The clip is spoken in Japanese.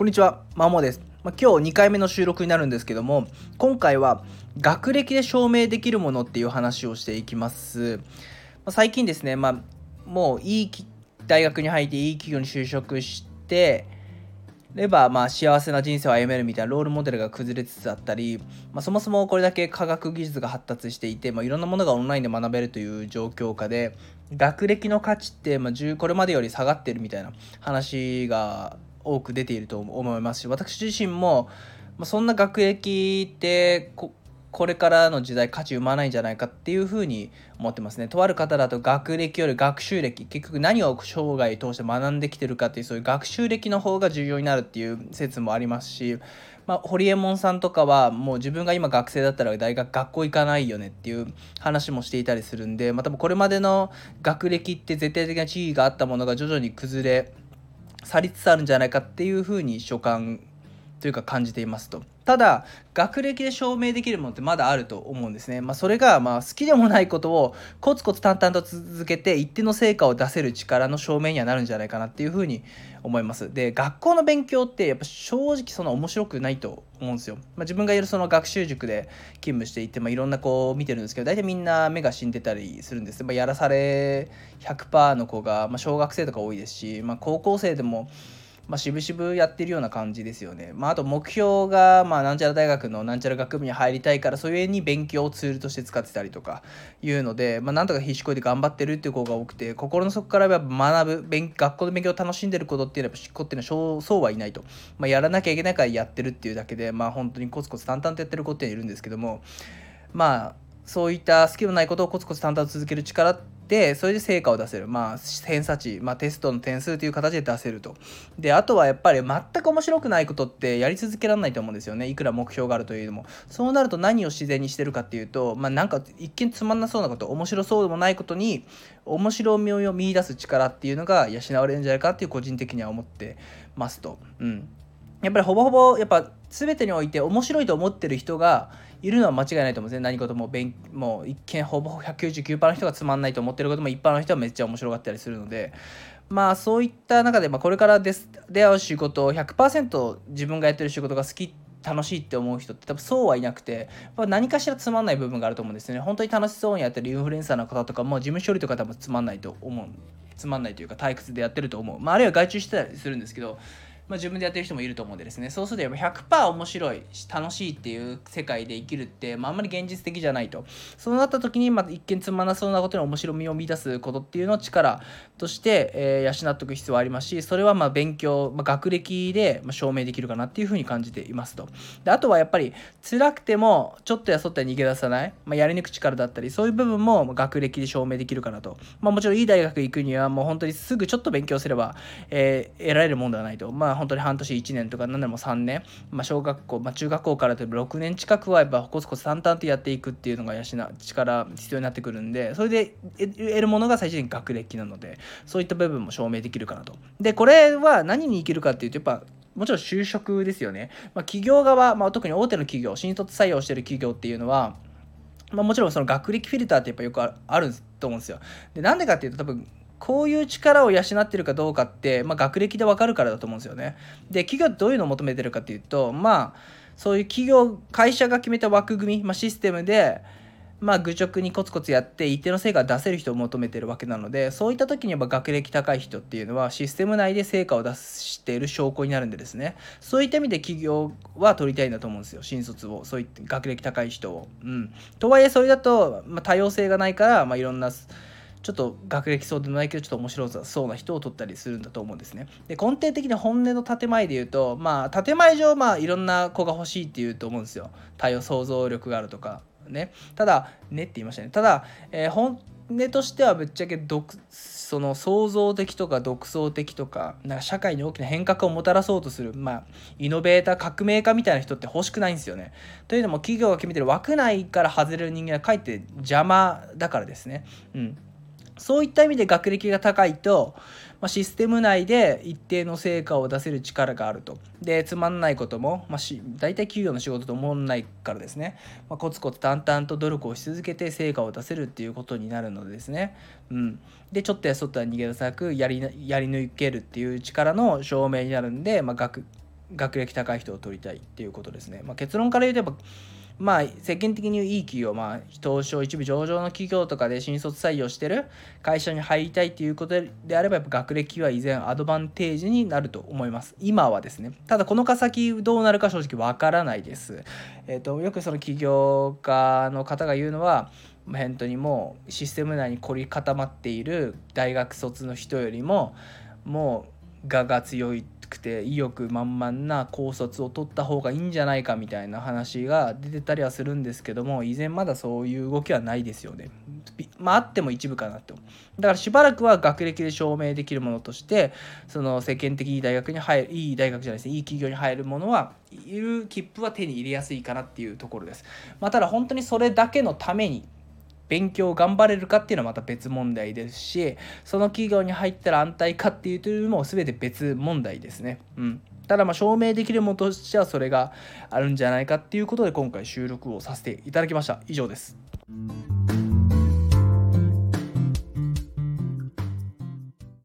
こんにちは、まもです。まあ、今日2回目の収録になるんですけども、今回は学歴で証明できるものっていう話をしていきます。まあ、最近ですね、まあ、もういい大学に入っていい企業に就職して、ればまあ幸せな人生を歩めるみたいなロールモデルが崩れつつあったり、まあ、そもそもこれだけ科学技術が発達していて、まあ、いろんなものがオンラインで学べるという状況下で学歴の価値ってまあこれまでより下がってるみたいな話が多く出ていると思いますし私自身も、ま、そんな学歴ってここれからの時代価値生まないんじゃないかっていうふうに思ってますね。とある方だと学歴より学習歴結局何を生涯通して学んできてるかっていうそういう学習歴の方が重要になるっていう説もありますし、まあ、堀エモ門さんとかはもう自分が今学生だったら大学学校行かないよねっていう話もしていたりするんで、まあ、多分これまでの学歴って絶対的な地位があったものが徐々に崩れ去りつつあるんじゃないかっていうふうに所感というか感じていますと。ただ学歴で証明できるものってまだあると思うんですね。まあ、それがまあ好きでもないことをコツコツ淡々と続けて一定の成果を出せる力の証明にはなるんじゃないかなっていうふうに思います。で学校の勉強ってやっぱ正直そんな面白くないと思うんですよ。まあ、自分がいるその学習塾で勤務していて、まあ、いろんな子を見てるんですけど大体みんな目が死んでたりするんです。まあ、やらされ100%の子が、まあ、小学生とか多いですし、まあ、高校生でもまあ、渋々やってるような感じですよね。まあ、あと目標が、まあ、なんちゃら大学のなんちゃら学部に入りたいから、それに勉強をツールとして使ってたりとかいうので、まあ、なんとか必死こいで頑張ってるっていう子が多くて、心の底からやっぱ学ぶ、勉学校の勉強を楽しんでることっていうのは、やっぱ子っていうのはそうはいないと。まあ、やらなきゃいけないからやってるっていうだけで、まあ、本当にコツコツ淡々とやってる子っているんですけども、まあ、そういった好きのないことをコツコツ淡々と続ける力ってでそれで成果を出せる。まあ偏差値、まあ、テストの点数という形で出せると。であとはやっぱり全く面白くないことってやり続けられないと思うんですよね。いくら目標があるというのも。そうなると何を自然にしてるかっていうとまあなんか一見つまんなそうなこと面白そうでもないことに面白みを見出す力っていうのが養われるんじゃないかっていう個人的には思ってますと。うん。やっぱりほぼほぼやっぱ全てにおいて面白いと思ってる人がいるのは間違いないと思うんですね。何事も勉もう一見ほぼ199%の人がつまんないと思ってることも一般の人はめっちゃ面白かったりするので。まあそういった中で、まあ、これからです出会う仕事を100%自分がやってる仕事が好き楽しいって思う人って多分そうはいなくて何かしらつまんない部分があると思うんですね。本当に楽しそうにやってるインフルエンサーの方とかも事務処理とか多分つまんないと思うつまんないというか退屈でやってると思う、まあ、あるいは外注してたりするんですけどまあ、自分でやってる人もいると思うんでですね。そうするとやっぱ100%面白い楽しいっていう世界で生きるって、まあ、あんまり現実的じゃないと。そうなった時に、まあ、一見つまなそうなことに面白みを見出すことっていうのを力として、えー、養っておく必要はありますしそれはまあ勉強、まあ、学歴で証明できるかなっていうふうに感じていますと。であとはやっぱり辛くてもちょっとやそって逃げ出さない、まあ、やり抜く力だったりそういう部分も学歴で証明できるかなと、まあ、もちろんいい大学行くにはもう本当にすぐちょっと勉強すれば、えー、得られるもんではないと。まあ本当に半年1年とか何でも3年、まあ、小学校、まあ、中学校からでも6年近くはやっぱコツコツ淡々とやっていくっていうのが養力必要になってくるんでそれで得るものが最終的に学歴なのでそういった部分も証明できるかなと。でこれは何に生きるかっていうとやっぱもちろん就職ですよね。まあ、企業側、まあ、特に大手の企業新卒採用してる企業っていうのはまあ、もちろんその学歴フィルターってやっぱよくあると思うんですよ。でなんでかっていうと多分こういう力を養ってるかどうかって、まあ、学歴でわかるからだと思うんですよね。で企業ってどういうのを求めてるかっていうとまあそういう企業会社が決めた枠組み、まあ、システムでまあ、愚直にコツコツやって一定の成果を出せる人を求めてるわけなのでそういった時にやっぱ学歴高い人っていうのはシステム内で成果を出している証拠になるんでですねそういった意味で企業は取りたいんだと思うんですよ新卒をそういった学歴高い人を。うん、とはいえそれだと、まあ、多様性がないから、まあ、いろんなちょっと学歴そうでもないけどちょっと面白そうな人を取ったりするんだと思うんですね。で根底的に本音の建前で言うとまあ建前上まあいろんな子が欲しいっていうと思うんですよ。多様想像力があるとかね。ただねって言いましたね。ただ、えー、本音としてはぶっちゃけ独その創造的とか独創的とかなんか社会に大きな変革をもたらそうとする、まあ、イノベーター革命家みたいな人って欲しくないんですよね。というのも企業が決めてる枠内から外れる人間はかえって邪魔だからですね。うん、そういった意味で学歴が高いと、まあ、システム内で一定の成果を出せる力があると。で、つまんないことも、まあ、し大体企業の仕事と思わないからですね、まあ、コツコツ淡々と努力をし続けて成果を出せるっていうことになるのでですね、うん。で、ちょっとやそっとは逃げ出さなくやりやり抜けるっていう力の証明になるんで、まあ、学学歴高い人を取りたいっていうことですね、まあ、結論から言うとやっぱまあ世間的にいい企業、まあ、東証一部上場の企業とかで新卒採用してる会社に入りたいっていうことであればやっぱ学歴は依然アドバンテージになると思います。今はですねただこの先どうなるか正直わからないです。えっ、ー、とよくその起業家の方が言うのは本当にもうシステム内に凝り固まっている大学卒の人よりももう我が強いくて意欲満々な高卒を取った方がいいんじゃないかみたいな話が出てたりはするんですけども依然まだそういう動きはないですよね。まああっても一部かなってだからしばらくは学歴で証明できるものとしてその世間的いい大学に入るいい大学じゃないですねいい企業に入るものはいる切符は手に入れやすいかなっていうところです。まあ、ただ本当にそれだけのために勉強頑張れるかっていうのはまた別問題ですしその企業に入ったら安泰かっていうというのも全て別問題ですね。うんただまあ証明できるものとしてはそれがあるんじゃないかっていうことで今回収録をさせていただきました。以上です。